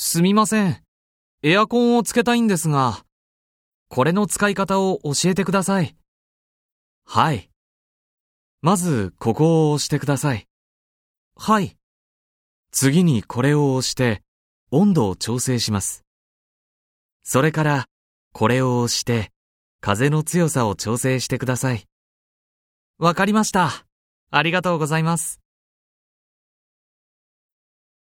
すみません。エアコンをつけたいんですが、これの使い方を教えてください。はい。まず、ここを押してください。はい。次にこれを押して、温度を調整します。それから、これを押して、風の強さを調整してください。わかりました。ありがとうございます。